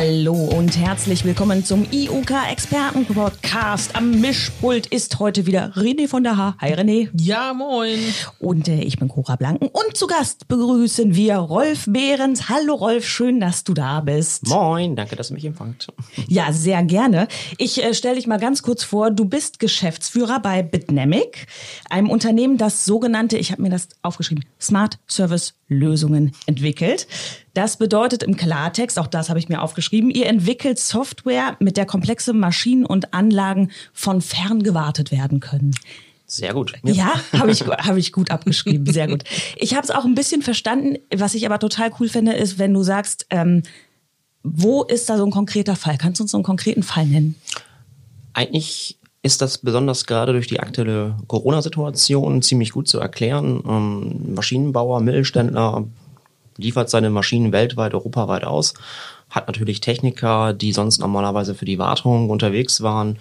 Hallo und herzlich willkommen zum IUK Experten Podcast. Am Mischpult ist heute wieder René von der Haar. Hi René. Ja, moin. Und äh, ich bin Cora Blanken und zu Gast begrüßen wir Rolf Behrens. Hallo Rolf, schön, dass du da bist. Moin, danke, dass ihr mich empfangt. Ja, sehr gerne. Ich äh, stelle dich mal ganz kurz vor, du bist Geschäftsführer bei Bitnamic, einem Unternehmen, das sogenannte, ich habe mir das aufgeschrieben, Smart Service Lösungen entwickelt. Das bedeutet im Klartext, auch das habe ich mir aufgeschrieben, ihr entwickelt Software, mit der komplexe Maschinen und Anlagen von fern gewartet werden können. Sehr gut. Ja, ja habe ich, hab ich gut abgeschrieben. Sehr gut. Ich habe es auch ein bisschen verstanden. Was ich aber total cool finde, ist, wenn du sagst, ähm, wo ist da so ein konkreter Fall? Kannst du uns so einen konkreten Fall nennen? Eigentlich ist das besonders gerade durch die aktuelle Corona-Situation ziemlich gut zu erklären. Ähm, Maschinenbauer, Mittelständler liefert seine Maschinen weltweit, europaweit aus, hat natürlich Techniker, die sonst normalerweise für die Wartung unterwegs waren,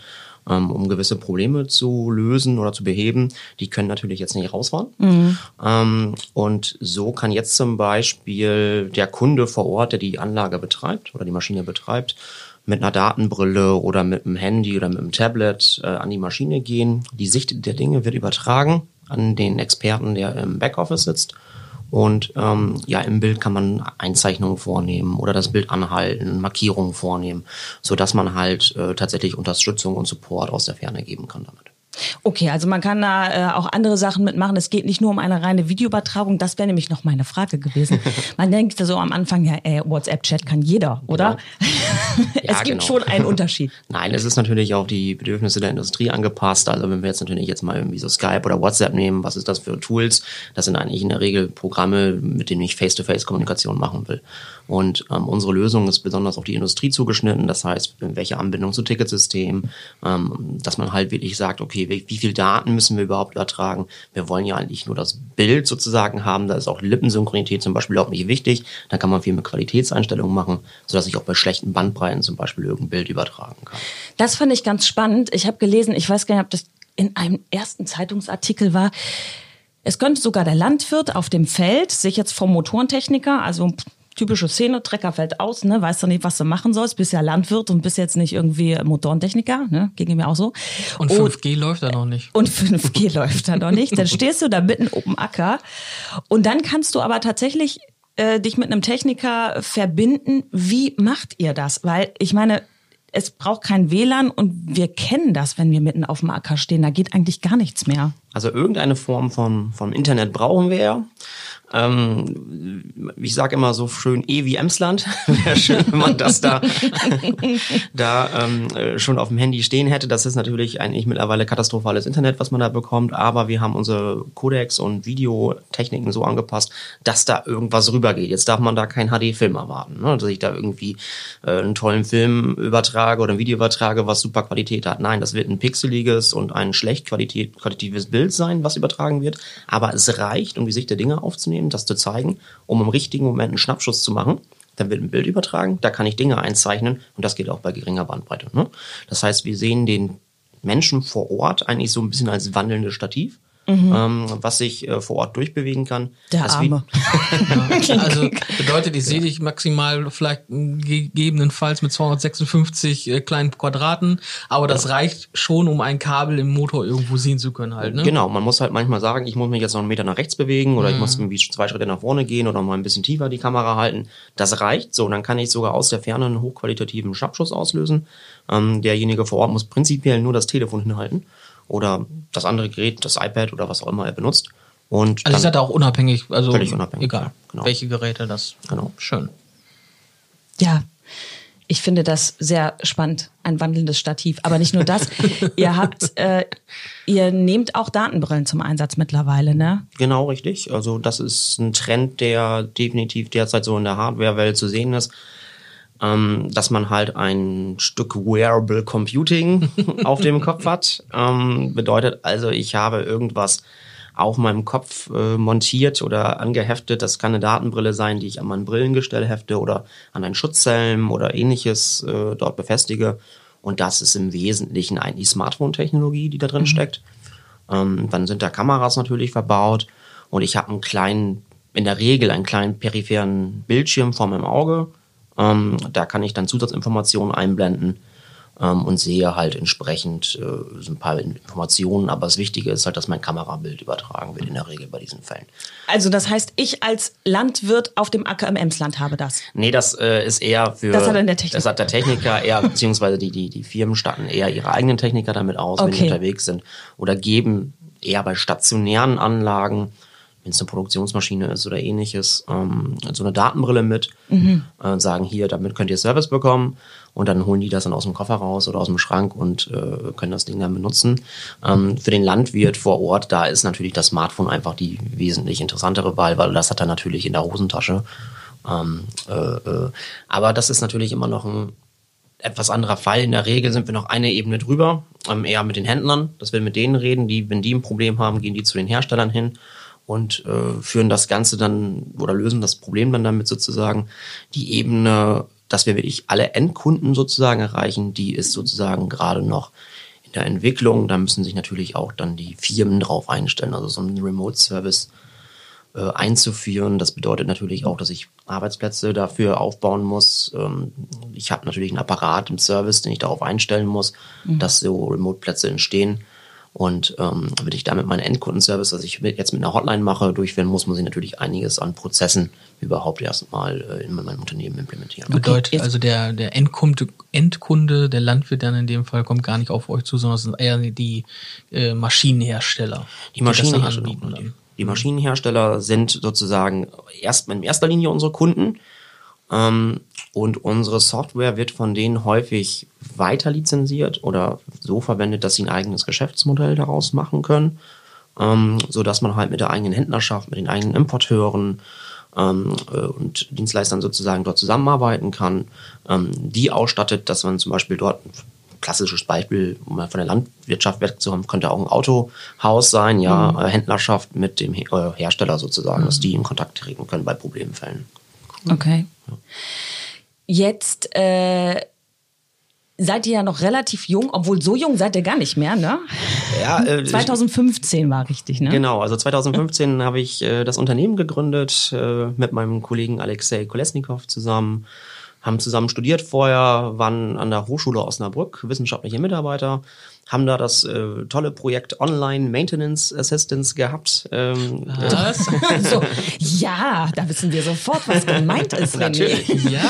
ähm, um gewisse Probleme zu lösen oder zu beheben. Die können natürlich jetzt nicht rausfahren. Mhm. Ähm, und so kann jetzt zum Beispiel der Kunde vor Ort, der die Anlage betreibt oder die Maschine betreibt, mit einer Datenbrille oder mit einem Handy oder mit einem Tablet äh, an die Maschine gehen. Die Sicht der Dinge wird übertragen an den Experten, der im Backoffice sitzt und ähm, ja, im Bild kann man Einzeichnungen vornehmen oder das Bild anhalten, Markierungen vornehmen, so dass man halt äh, tatsächlich Unterstützung und Support aus der Ferne geben kann damit. Okay, also man kann da äh, auch andere Sachen mitmachen. Es geht nicht nur um eine reine Videoübertragung. Das wäre nämlich noch meine Frage gewesen. Man denkt so am Anfang, ja, äh, WhatsApp-Chat kann jeder, oder? Genau. es ja, gibt genau. schon einen Unterschied. Nein, es ist natürlich auch die Bedürfnisse der Industrie angepasst. Also wenn wir jetzt natürlich jetzt mal irgendwie so Skype oder WhatsApp nehmen, was ist das für Tools? Das sind eigentlich in der Regel Programme, mit denen ich Face-to-Face-Kommunikation machen will. Und ähm, unsere Lösung ist besonders auf die Industrie zugeschnitten. Das heißt, welche Anbindung zu Ticketsystemen, ähm, dass man halt wirklich sagt, okay, wie, wie viel Daten müssen wir überhaupt übertragen? Wir wollen ja eigentlich nur das Bild sozusagen haben. Da ist auch Lippensynchronität zum Beispiel auch nicht wichtig. Da kann man viel mit Qualitätseinstellungen machen, sodass ich auch bei schlechten Bandbreiten zum Beispiel irgendein Bild übertragen kann. Das fand ich ganz spannend. Ich habe gelesen, ich weiß gar nicht, ob das in einem ersten Zeitungsartikel war. Es könnte sogar der Landwirt auf dem Feld sich jetzt vom Motorentechniker, also typische Szene, Trecker fällt aus, ne, weißt du nicht, was du machen sollst, bist ja Landwirt und bist jetzt nicht irgendwie Motorentechniker, ne, ging mir auch so. Und 5G und, läuft da noch nicht. Und 5G läuft da noch nicht. Dann stehst du da mitten oben Acker und dann kannst du aber tatsächlich äh, dich mit einem Techniker verbinden. Wie macht ihr das? Weil ich meine, es braucht kein WLAN und wir kennen das, wenn wir mitten auf dem Acker stehen. Da geht eigentlich gar nichts mehr. Also irgendeine Form von, vom Internet brauchen wir ja. Ähm, ich sage immer so schön E wie Emsland. Wäre schön, wenn man das da, da ähm, äh, schon auf dem Handy stehen hätte. Das ist natürlich eigentlich mittlerweile katastrophales Internet, was man da bekommt. Aber wir haben unsere Codecs und Videotechniken so angepasst, dass da irgendwas rübergeht. Jetzt darf man da keinen HD-Film erwarten. Ne? Dass ich da irgendwie äh, einen tollen Film übertrage oder ein Video übertrage, was super Qualität hat. Nein, das wird ein pixeliges und ein schlecht qualitat qualitatives Bild sein, was übertragen wird. Aber es reicht, um die Sicht der Dinge aufzunehmen aufzunehmen, das zu zeigen, um im richtigen Moment einen Schnappschuss zu machen. Dann wird ein Bild übertragen, da kann ich Dinge einzeichnen und das geht auch bei geringer Bandbreite. Ne? Das heißt, wir sehen den Menschen vor Ort eigentlich so ein bisschen als wandelndes Stativ mhm. ähm, was sich äh, vor Ort durchbewegen kann. Der das Arme. also bedeutet, ich sehe dich maximal vielleicht gegebenenfalls mit 256 äh, kleinen Quadraten, aber das ja. reicht schon, um ein Kabel im Motor irgendwo sehen zu können halt. Ne? Genau, man muss halt manchmal sagen, ich muss mich jetzt noch einen Meter nach rechts bewegen oder mhm. ich muss irgendwie zwei Schritte nach vorne gehen oder mal ein bisschen tiefer die Kamera halten. Das reicht so, dann kann ich sogar aus der Ferne einen hochqualitativen Schnappschuss auslösen. Ähm, derjenige vor Ort muss prinzipiell nur das Telefon hinhalten oder das andere Gerät, das iPad oder was auch immer er benutzt. Und also ihr seid auch unabhängig, also völlig unabhängig. Egal, genau. welche Geräte das. Genau. Schön. Ja, ich finde das sehr spannend, ein wandelndes Stativ. Aber nicht nur das. ihr habt, äh, ihr nehmt auch Datenbrillen zum Einsatz mittlerweile, ne? Genau, richtig. Also das ist ein Trend, der definitiv derzeit so in der Hardware-Welt zu sehen ist ähm, dass man halt ein Stück Wearable Computing auf dem Kopf hat. Ähm, bedeutet also, ich habe irgendwas auf meinem Kopf äh, montiert oder angeheftet. Das kann eine Datenbrille sein, die ich an mein Brillengestell hefte oder an einen Schutzhelm oder ähnliches äh, dort befestige. Und das ist im Wesentlichen eigentlich Smartphone-Technologie, die da drin mhm. steckt. Ähm, dann sind da Kameras natürlich verbaut und ich habe einen kleinen, in der Regel einen kleinen peripheren Bildschirm vor meinem Auge Ähm, da kann ich dann Zusatzinformationen einblenden ähm, und sehe halt entsprechend äh, so ein paar Informationen. Aber das Wichtige ist halt, dass mein Kamerabild übertragen wird in der Regel bei diesen Fällen. Also das heißt, ich als Landwirt auf dem Acker im Emsland habe das. Nee, das äh, ist eher für. Das hat dann der Techniker. Das hat der Techniker eher, beziehungsweise die, die, die Firmen statten eher ihre eigenen Techniker damit aus, wenn Okay. die unterwegs sind. Oder geben eher bei stationären Anlagen, wenn es eine Produktionsmaschine ist oder ähnliches, ähm, so eine Datenbrille mit Mhm. äh, und sagen, hier, damit könnt ihr Service bekommen. Und dann holen die das dann aus dem Koffer raus oder aus dem Schrank und äh, können das Ding dann benutzen. Ähm, für den Landwirt vor Ort, da ist natürlich das Smartphone einfach die wesentlich interessantere Wahl, weil das hat er natürlich in der Hosentasche. Ähm, äh, äh, aber das ist natürlich immer noch ein etwas anderer Fall. In der Regel sind wir noch eine Ebene drüber, ähm, eher mit den Händlern, dass wir mit denen reden, die, wenn die ein Problem haben, gehen die zu den Herstellern hin und äh, führen das Ganze dann oder lösen das Problem dann damit sozusagen. Die Ebene, dass wir wirklich alle Endkunden sozusagen erreichen, die ist sozusagen gerade noch in der Entwicklung. Da müssen sich natürlich auch dann die Firmen drauf einstellen. Also so ein Remote-Service äh, einzuführen. Das bedeutet natürlich auch, dass ich Arbeitsplätze dafür aufbauen muss. Ähm, ich habe natürlich einen Apparat im Service, den ich darauf einstellen muss, dass so Remote-Plätze entstehen. Und ähm, wenn ich damit meinen Endkundenservice, was ich mit, jetzt mit einer Hotline mache, durchführen muss, muss ich natürlich einiges an Prozessen überhaupt erstmal äh, in meinem Unternehmen implementieren. Bedeutet jetzt- also der, der Endkunde, Endkunde, der Landwirt dann in dem Fall, kommt gar nicht auf euch zu, sondern es sind eher die äh, Maschinenhersteller. Die dann Maschinenhersteller, anbieten dann. die Maschinenhersteller sind sozusagen erst in erster Linie unsere Kunden. Ähm, und unsere Software wird von denen häufig weiter lizenziert oder so verwendet, dass sie ein eigenes Geschäftsmodell daraus machen können, ähm, so dass man halt mit der eigenen Händlerschaft, mit den eigenen Importeuren ähm, äh, und Dienstleistern sozusagen dort zusammenarbeiten kann, ähm, die ausstattet, dass man zum Beispiel dort ein klassisches Beispiel, um mal von der Landwirtschaft wegzukommen, könnte auch ein Autohaus sein, ja, äh, Händlerschaft mit dem äh, Hersteller sozusagen, dass die in Kontakt treten können bei Problemfällen. Okay. Jetzt äh, seid ihr ja noch relativ jung, obwohl so jung seid ihr gar nicht mehr, ne? Ja, äh, 2015 war richtig, ne? Genau, also 2015 habe ich äh, das Unternehmen gegründet äh, mit meinem Kollegen Alexei Kolesnikov zusammen. Haben zusammen studiert vorher, waren an der Hochschule Osnabrück wissenschaftliche Mitarbeiter, haben da das äh, tolle Projekt Online Maintenance Assistance gehabt. Ähm, Was? So, ja, da wissen wir sofort, was gemeint ist. René. Natürlich. ja.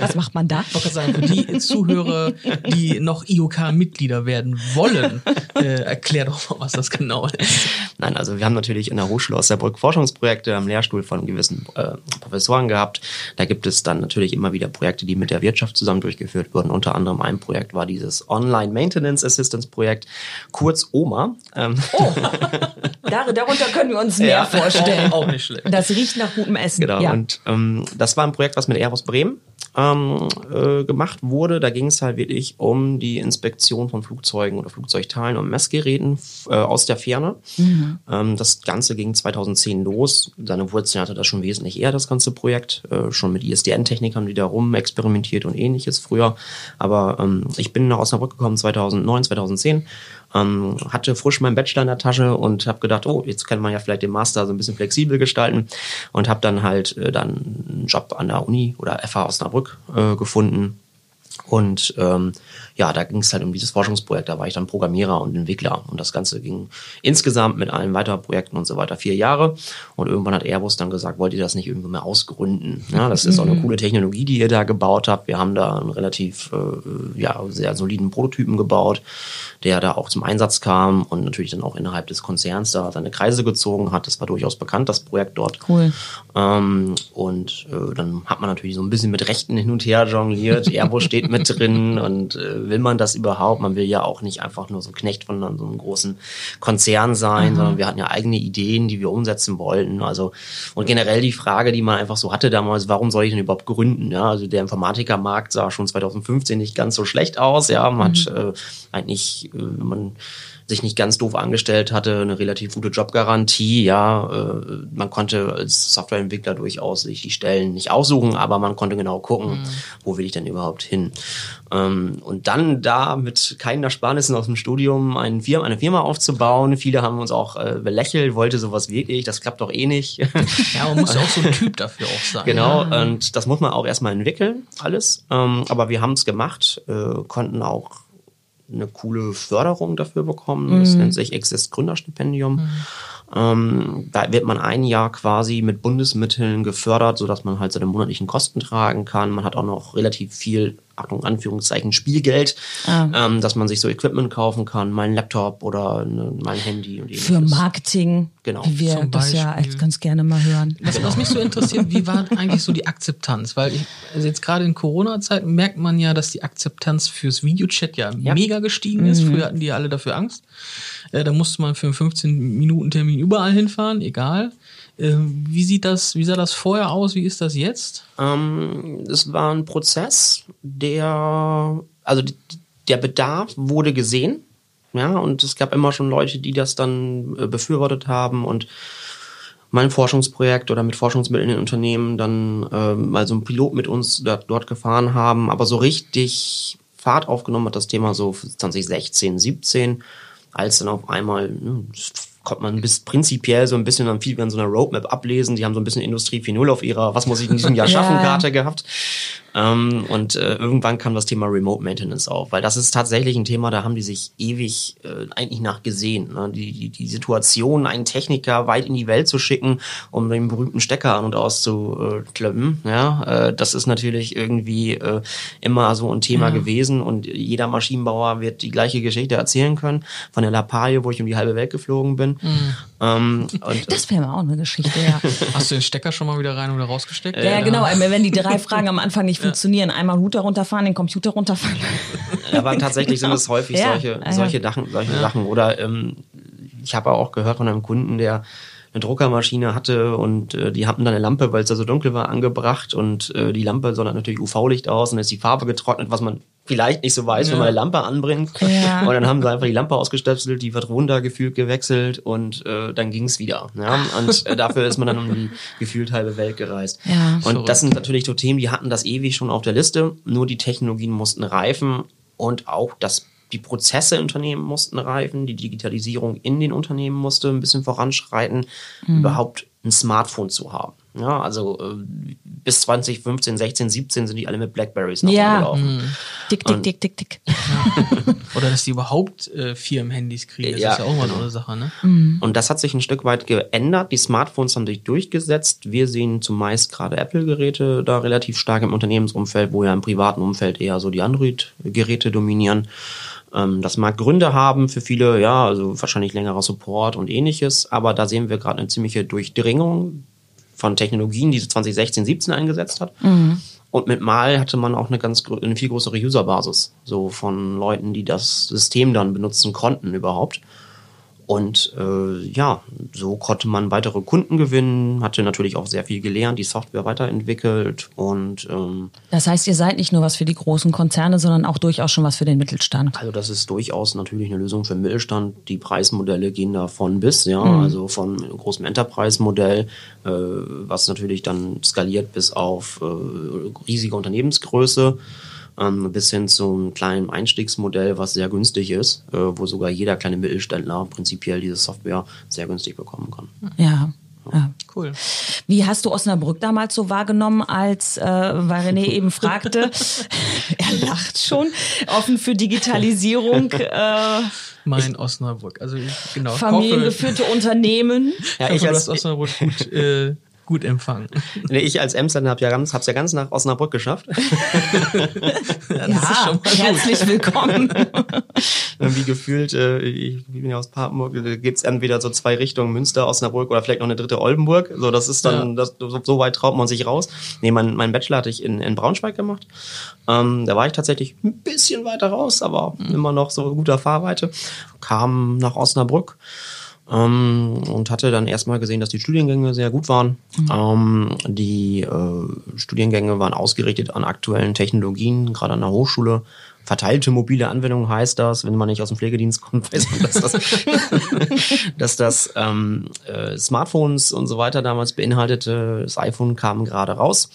Was macht man da? Ich wollte sagen, für die Zuhörer, die noch IOK-Mitglieder werden wollen, äh, erklär doch mal, was das genau ist. Nein, also wir haben natürlich in der Hochschule Osnabrück Forschungsprojekte am Lehrstuhl von gewissen äh, Professoren gehabt. Da gibt es dann natürlich immer wieder Projekte, die mit der Wirtschaft zusammen durchgeführt wurden. Unter anderem ein Projekt war dieses Online Maintenance Assistance Projekt, kurz OMA. Ähm, Dar darunter können wir uns mehr Ja. vorstellen. Auch nicht schlecht. Das riecht nach gutem Essen. Genau, Ja. und ähm, das war ein Projekt, was mit Airbus Bremen ähm, äh, gemacht wurde. Da ging es halt wirklich um die Inspektion von Flugzeugen oder Flugzeugteilen und Messgeräten äh, aus der Ferne. Ähm, das Ganze ging 2010 los. Seine Wurzeln hatte das schon wesentlich eher, das ganze Projekt. Äh, schon mit ISDN-Technikern wieder rum experimentiert und ähnliches früher. Aber ähm, ich bin nach Osnabrück gekommen 2009, 2010 ähm, hatte frisch meinen Bachelor in der Tasche und habe gedacht, oh, jetzt kann man ja vielleicht den Master so ein bisschen flexibel gestalten und habe dann halt äh, dann einen Job an der Uni oder FH Osnabrück äh, gefunden. Und ähm, ja, da ging es halt um dieses Forschungsprojekt. Da war ich dann Programmierer und Entwickler. Und das Ganze ging insgesamt mit allen weiteren Projekten und so weiter vier Jahre. Und irgendwann hat Airbus dann gesagt, wollt ihr das nicht irgendwie mal ausgründen? Ja, das ist auch eine coole Technologie, die ihr da gebaut habt. Wir haben da einen relativ äh, ja, sehr soliden Prototypen gebaut, der da auch zum Einsatz kam und natürlich dann auch innerhalb des Konzerns da seine Kreise gezogen hat. Das war durchaus bekannt, das Projekt dort. Cool. Ähm, und äh, dann hat man natürlich so ein bisschen mit Rechten hin und her jongliert. Airbus steht mit drin und äh, will man das überhaupt? Man will ja auch nicht einfach nur so Knecht von so einem großen Konzern sein, sondern wir hatten ja eigene Ideen, die wir umsetzen wollten. Also und generell die Frage, die man einfach so hatte damals, warum soll ich denn überhaupt gründen? Ja, also der Informatikermarkt sah schon 2015 nicht ganz so schlecht aus. Ja, man hat äh, eigentlich, äh, man sich nicht ganz doof angestellt hatte, eine relativ gute Jobgarantie, ja, äh, man konnte als Softwareentwickler durchaus sich die Stellen nicht aussuchen, aber man konnte genau gucken, mhm. wo will ich denn überhaupt hin. Ähm, und dann da mit keinen Ersparnissen aus dem Studium eine Firma, eine Firma aufzubauen, viele haben uns auch äh, belächelt, wollte sowas wirklich, das klappt doch eh nicht. Ja, man muss ja auch so ein Typ dafür auch sein. Genau, ja. und das muss man auch erstmal entwickeln, alles. Ähm, aber wir haben es gemacht, äh, konnten auch eine coole Förderung dafür bekommen. Das mhm. nennt sich Exist Gründerstipendium. Mhm. Ähm, da wird man ein Jahr quasi mit Bundesmitteln gefördert, sodass man halt seine monatlichen Kosten tragen kann. Man hat auch noch relativ viel, Achtung, Anführungszeichen, Spielgeld, ah. ähm, dass man sich so Equipment kaufen kann, ein Laptop oder eine, mal ein Handy. Und Für Marketing, genau. wie wir Zum das ja ganz gerne mal hören. Was, was mich so interessiert, wie war eigentlich so die Akzeptanz? Weil ich, also jetzt gerade in Corona-Zeiten merkt man ja, dass die Akzeptanz fürs Videochat ja, ja. mega gestiegen ist. Mhm. Früher hatten die ja alle dafür Angst. Äh, da musste man für einen 15-Minuten-Termin überall hinfahren, egal. Äh, wie sieht das, wie sah das vorher aus? Wie ist das jetzt? Ähm, es war ein Prozess, der, also der Bedarf wurde gesehen. Ja, und es gab immer schon Leute, die das dann äh, befürwortet haben und mein Forschungsprojekt oder mit Forschungsmitteln in Unternehmen dann äh, mal so ein Pilot mit uns da, dort gefahren haben, aber so richtig Fahrt aufgenommen hat das Thema so 2016, 17 als dann auf einmal, ne, kommt man bis prinzipiell so ein bisschen dann viel an so einer Roadmap ablesen. Die haben so ein bisschen Industrie 4.0 auf ihrer Was muss ich in diesem Jahr schaffen Karte gehabt. Ähm, und äh, irgendwann kam das Thema Remote Maintenance auf, weil das ist tatsächlich ein Thema, da haben die sich ewig äh, eigentlich nachgesehen. Ne? Die, die, die Situation, einen Techniker weit in die Welt zu schicken, um den berühmten Stecker an und auszuklöppen, ja, äh, das ist natürlich irgendwie äh, immer so ein Thema ja. gewesen und jeder Maschinenbauer wird die gleiche Geschichte erzählen können von der Lappalie, wo ich um die halbe Welt geflogen bin. Mhm. Ähm, und, das wäre auch eine Geschichte, ja. Hast du den Stecker schon mal wieder rein oder rausgesteckt? Ja, ja, genau. Wenn die drei Fragen am Anfang nicht funktionieren, einmal Router runterfahren, den Computer runterfahren. Aber tatsächlich sind es häufig ja. solche, solche, Sachen, solche Sachen. Oder ähm, ich habe auch gehört von einem Kunden, der eine Druckermaschine hatte und äh, die hatten dann eine Lampe, weil es da so dunkel war, angebracht und äh, die Lampe sondert natürlich UV-Licht aus und ist die Farbe getrocknet, was man vielleicht nicht so weiß, ja. wenn man eine Lampe anbringt. Ja. Und dann haben sie einfach die Lampe ausgestöpselt, die wird runtergefühlt gewechselt und äh, dann ging's wieder. Ja? Und äh, dafür ist man dann um die gefühlt halbe Welt gereist. Ja. Und Verrückt. das sind natürlich so Themen, die hatten das ewig schon auf der Liste, nur die Technologien mussten reifen und auch das die Prozesse in Unternehmen mussten reifen, die Digitalisierung in den Unternehmen musste ein bisschen voranschreiten, mhm. überhaupt ein Smartphone zu haben. Ja, also äh, bis 2015, 16, 17 sind die alle mit Blackberries noch ja. rumgelaufen. Mhm. Dick, dick, dick, dick, dick. Oder dass die überhaupt äh, Firmenhandys kriegen, das ja, ist ja auch mal genau. eine Sache. Ne? Mhm. Und das hat sich ein Stück weit geändert. Die Smartphones haben sich durchgesetzt. Wir sehen zumeist gerade Apple-Geräte da relativ stark im Unternehmensumfeld, wo ja im privaten Umfeld eher so die Android-Geräte dominieren. Ähm, das mag Gründe haben für viele, ja, also wahrscheinlich längerer Support und ähnliches, aber da sehen wir gerade eine ziemliche Durchdringung von Technologien, die 2016, 17 eingesetzt hat. Mhm. Und mit Mal hatte man auch eine ganz eine viel größere Userbasis, so von Leuten, die das System dann benutzen konnten überhaupt. Und äh, ja, so konnte man weitere Kunden gewinnen, hatte natürlich auch sehr viel gelernt, die Software weiterentwickelt und ähm, Das heißt, ihr seid nicht nur was für die großen Konzerne, sondern auch durchaus schon was für den Mittelstand. Also das ist durchaus natürlich eine Lösung für den Mittelstand. Die Preismodelle gehen da von bis, ja, mhm. also von großem Enterprise-Modell, äh, was natürlich dann skaliert bis auf äh, riesige Unternehmensgröße ähm, bis hin zum kleinen Einstiegsmodell, was sehr günstig ist, äh, wo sogar jeder kleine Mittelständler prinzipiell diese Software sehr günstig bekommen kann. Ja. Ja. Cool. Wie hast du Osnabrück damals so wahrgenommen, als, äh, weil René eben fragte, er lacht schon, offen für Digitalisierung? Äh, mein Osnabrück. Also ich, genau. Familiengeführte Unternehmen. Ja, ich, ich als Osnabrück gut äh, gut empfangen. Nee, ich als Emsland habe ja ganz, hab's ja ganz nach Osnabrück geschafft. ja, ja herzlich willkommen. Wie gefühlt, äh, ich bin ja aus Papenburg, da gibt's entweder so zwei Richtungen, Münster, Osnabrück oder vielleicht noch eine dritte Oldenburg. So, das ist dann, ja. das, so, so, weit traut man sich raus. Nee, mein, mein Bachelor hatte ich in, in Braunschweig gemacht. Ähm, da war ich tatsächlich ein bisschen weiter raus, aber mhm. immer noch so guter Fahrweite. Kam nach Osnabrück ähm, und hatte dann erstmal gesehen, dass die Studiengänge sehr gut waren. Mhm. Ähm, die äh, Studiengänge waren ausgerichtet an aktuellen Technologien, gerade an der Hochschule verteilte mobile Anwendung heißt das, wenn man nicht aus dem Pflegedienst kommt, weiß man, dass das, dass das ähm, äh, Smartphones und so weiter damals beinhaltete. Das iPhone kam gerade raus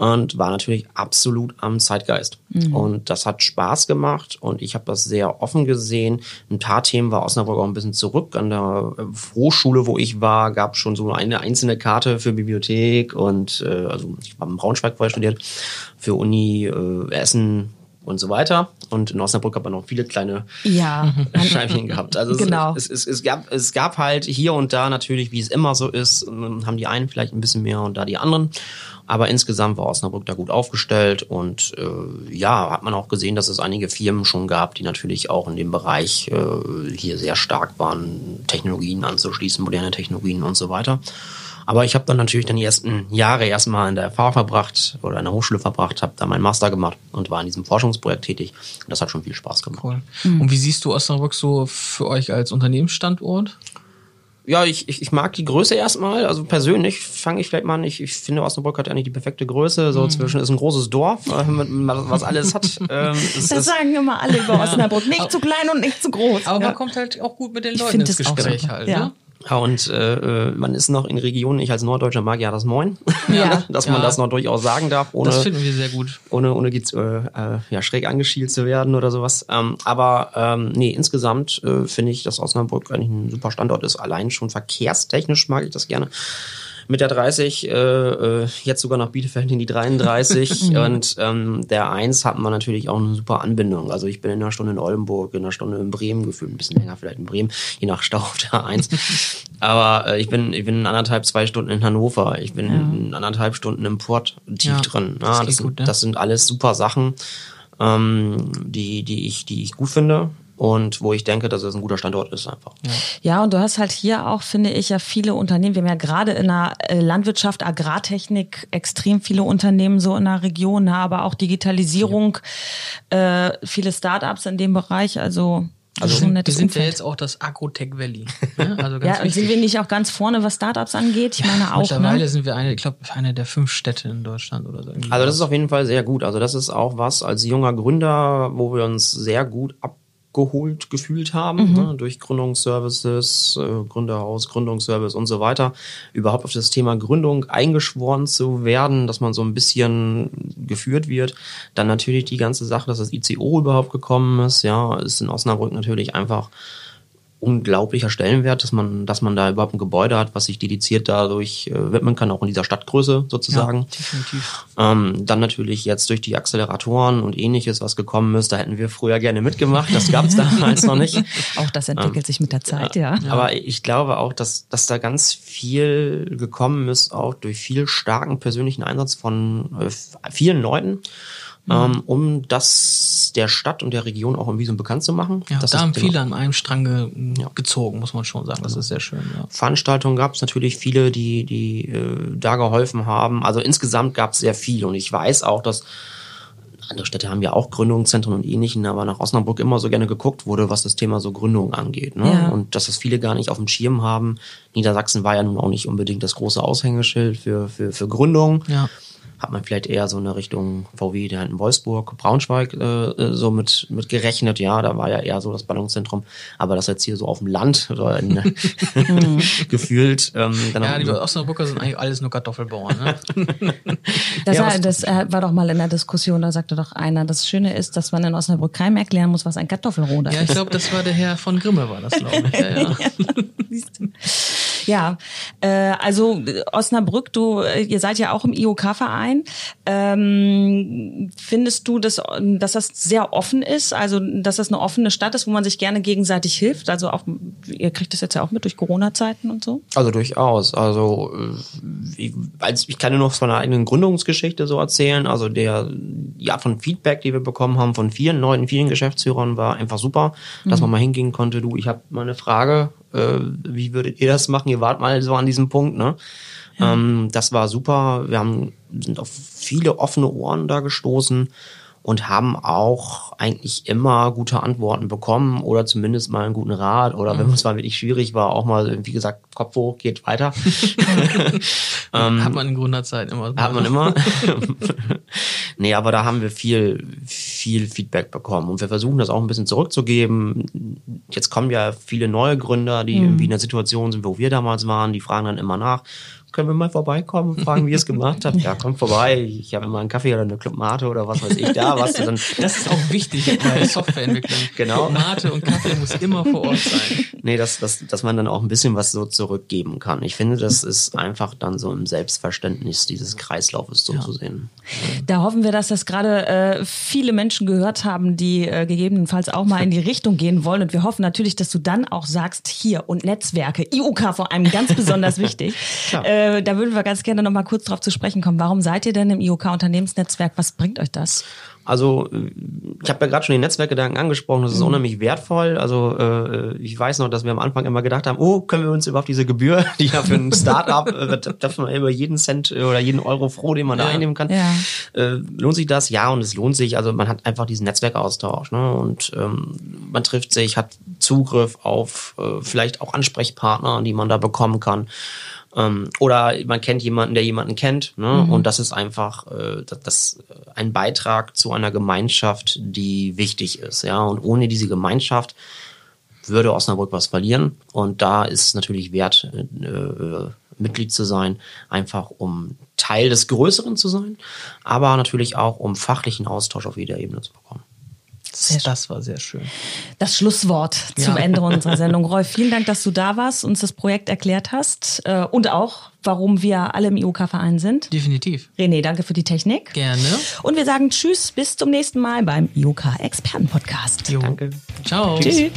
und war natürlich absolut am Zeitgeist. Mhm. Und das hat Spaß gemacht und ich habe das sehr offen gesehen. Ein paar Themen war Osnabrück auch ein bisschen zurück. An der äh, Hochschule, wo ich war, gab schon so eine einzelne Karte für Bibliothek und äh, also ich war im Braunschweig vorher studiert, für Uni äh, Essen und so weiter. Und in Osnabrück hat man noch viele kleine ja. Scheibchen gehabt. Also genau. es, es, es, gab, es gab halt hier und da natürlich, wie es immer so ist, haben die einen vielleicht ein bisschen mehr und da die anderen. Aber insgesamt war Osnabrück da gut aufgestellt und äh, ja, hat man auch gesehen, dass es einige Firmen schon gab, die natürlich auch in dem Bereich äh, hier sehr stark waren, Technologien anzuschließen, moderne Technologien und so weiter. Aber ich habe dann natürlich dann die ersten Jahre erstmal in der FH verbracht oder in der Hochschule verbracht, habe da meinen Master gemacht und war in diesem Forschungsprojekt tätig. Und das hat schon viel Spaß gemacht. Cool. Mhm. Und wie siehst du Osnabrück so für euch als Unternehmensstandort? Ja, ich, ich, ich mag die Größe erstmal. Also persönlich fange ich vielleicht mal an. Ich, ich finde, Osnabrück hat ja nicht die perfekte Größe. So mhm. zwischen ist ein großes Dorf, äh, was alles hat. Ähm, das sagen immer alle über Osnabrück. Nicht zu klein und nicht zu groß. Aber ja. man kommt halt auch gut mit den Leuten ins Gespräch halt. Ja. Ne? Und äh, äh, man ist noch in Regionen, ich als Norddeutscher mag ja das Moin, ja. dass man ja. das noch durchaus sagen darf, ohne, das finden wir sehr gut. ohne, ohne äh, äh, ja, schräg angeschielt zu werden oder sowas. Ähm, aber ähm, nee, insgesamt äh, finde ich, dass Osnabrück eigentlich ein super Standort ist. Allein schon verkehrstechnisch mag ich das gerne mit der 30, äh, äh, jetzt sogar nach Bielefeld in die 33 und ähm, der 1 hat man natürlich auch eine super Anbindung. Also ich bin in einer Stunde in Oldenburg, in einer Stunde in Bremen gefühlt, ein bisschen länger vielleicht in Bremen, je nach Stau auf der 1. Aber äh, ich bin ich bin anderthalb, zwei Stunden in Hannover, ich bin ja. anderthalb Stunden im Port tief ja, drin. Ja, das, das, sind, gut, ne? das sind alles super Sachen, ähm, die, die, ich, die ich gut finde und wo ich denke, dass es ein guter Standort ist einfach. Ja. ja, und du hast halt hier auch, finde ich, ja viele Unternehmen. Wir haben ja gerade in der äh, Landwirtschaft, Agrartechnik extrem viele Unternehmen so in der Region, ne, aber auch Digitalisierung, ja. äh, viele Startups in dem Bereich. Also also schon wir sind ja jetzt auch das Agrotech Valley. Ne? Also ganz ja, und sind wir nicht auch ganz vorne, was Startups angeht? Ich meine auch. Mittlerweile ne? sind wir eine, ich glaube, eine der fünf Städte in Deutschland oder so. Also das ist auf jeden Fall sehr gut. Also das ist auch was als junger Gründer, wo wir uns sehr gut ab geholt gefühlt haben, mhm. ne, durch Gründungsservices, äh, Gründerhaus, Gründungsservice und so weiter, überhaupt auf das Thema Gründung eingeschworen zu werden, dass man so ein bisschen geführt wird. Dann natürlich die ganze Sache, dass das ICO überhaupt gekommen ist, ja, ist in Osnabrück natürlich einfach unglaublicher Stellenwert, dass man, dass man da überhaupt ein Gebäude hat, was sich dediziert dadurch äh, widmen kann, auch in dieser Stadtgröße sozusagen. Ja, definitiv. Ähm, dann natürlich jetzt durch die Acceleratoren und ähnliches, was gekommen ist, da hätten wir früher gerne mitgemacht. Das gab es damals noch nicht. Auch das entwickelt ähm, sich mit der Zeit, ja, ja. Aber ich glaube auch, dass, dass da ganz viel gekommen ist, auch durch viel starken persönlichen Einsatz von äh, vielen Leuten mhm. ähm, um das der Stadt und der Region auch irgendwie so bekannt zu machen. Ja, das da haben viele an einem Strang ge ja. gezogen, muss man schon sagen. Das ist sehr schön. Ja. Veranstaltungen gab es natürlich viele, die, die äh, da geholfen haben. Also insgesamt gab es sehr viel und ich weiß auch, dass andere Städte haben ja auch Gründungszentren und ähnlichen, aber nach Osnabrück immer so gerne geguckt wurde, was das Thema so Gründung angeht. Ne? Ja. Und dass das viele gar nicht auf dem Schirm haben. Niedersachsen war ja nun auch nicht unbedingt das große Aushängeschild für, für, für Gründung. Ja hat man vielleicht eher so eine Richtung VW, der in Wolfsburg, Braunschweig äh, äh, so mit, mit gerechnet. Ja, da war ja eher so das Ballungszentrum. Aber das jetzt hier so auf dem Land oder in, gefühlt. Ähm, dann ja, die Osnabrücker sind eigentlich alles nur Kartoffelbauern. Ne? das, ja, war, das äh, war doch mal in der Diskussion, da sagte doch einer, das Schöne ist, dass man in Osnabrück keinem erklären muss, was ein Kartoffelroder ist. Ja, ich glaube, das war der Herr von Grimme, war das, glaube ich. Ja, ja. Ja äh, also Osnabrück, du, äh, ihr seid ja auch im IOK-Verein. Ähm, findest du, dass, dass das sehr offen ist? Also, dass das eine offene Stadt ist, wo man sich gerne gegenseitig hilft? Also auch, ihr kriegt das jetzt ja auch mit durch Corona-Zeiten und so? Also durchaus. Also ich, als, ich kann nur noch von einer eigenen Gründungsgeschichte so erzählen. Also der Art von Feedback, die wir bekommen haben von vielen Leuten, vielen Geschäftsführern, war einfach super, dass mhm. man mal hingehen konnte. Du, ich habe mal eine Frage. Äh, wie würdet ihr das machen? Ihr wart mal so an diesem Punkt, ne? Ja. Ähm, das war super. Wir haben, sind auf viele offene Ohren da gestoßen und haben auch eigentlich immer gute Antworten bekommen oder zumindest mal einen guten Rat oder wenn mhm. es mal wirklich schwierig war, auch mal, wie gesagt, Kopf hoch, geht weiter. ähm, hat man in Gründerzeit immer. Hat man immer. nee, aber da haben wir viel, viel Feedback bekommen. Und wir versuchen das auch ein bisschen zurückzugeben. Jetzt kommen ja viele neue Gründer, die irgendwie in der Situation sind, wo wir damals waren, die fragen dann immer nach, können wir mal vorbeikommen und fragen, wie ihr es gemacht habt? Ja, kommt vorbei. Ich habe immer einen Kaffee oder eine Club Mate oder was weiß ich da. Was du dann Das ist auch wichtig bei Softwareentwicklung. Genau. Mate und Kaffee muss immer vor Ort sein. nee, dass, dass, dass man dann auch ein bisschen was so zurückgeben kann. Ich finde, das ist einfach dann so im Selbstverständnis dieses Kreislaufes so zu sehen. Da hoffen wir, dass das gerade äh, viele Menschen gehört haben, die äh, gegebenenfalls auch mal in die Richtung gehen wollen. Und wir hoffen natürlich, dass du dann auch sagst, hier und Netzwerke, IUK vor allem ganz besonders wichtig. Äh, da würden wir ganz gerne noch mal kurz drauf zu sprechen kommen. Warum seid ihr denn im IUK Unternehmensnetzwerk? Was bringt euch das? Also ich habe ja gerade schon den Netzwerkgedanken angesprochen, das ist unheimlich wertvoll. Also äh, ich weiß noch, dass wir am Anfang immer gedacht haben, oh, können wir uns überhaupt diese Gebühr, die ja für ein Startup, äh, da ist man über jeden Cent äh, oder jeden Euro froh, den man da Ja. einnehmen kann. Ja. Äh, lohnt sich das? Ja, und es lohnt sich. Also man hat einfach diesen Netzwerkaustausch ne? und ähm, man trifft sich, hat Zugriff auf äh, vielleicht auch Ansprechpartner, die man da bekommen kann. Ähm, oder man kennt jemanden, der jemanden kennt. Ne? Und das ist einfach äh, das, das ein Beitrag zu einer Gemeinschaft, die wichtig ist. Ja, und ohne diese Gemeinschaft würde Osnabrück was verlieren. Und da ist es natürlich wert, äh, äh, Mitglied zu sein, einfach um Teil des Größeren zu sein, aber natürlich auch um fachlichen Austausch auf jeder Ebene zu bekommen. Das war sehr schön. Das Schlusswort zum Ja. Ende unserer Sendung. Rolf, vielen Dank, dass du da warst, uns das Projekt erklärt hast äh, und auch, warum wir alle im IUK-Verein sind. Definitiv. René, danke für die Technik. Gerne. Und wir sagen Tschüss, bis zum nächsten Mal beim IUK Experten Podcast. Jo. Danke. Ciao. Tschüss.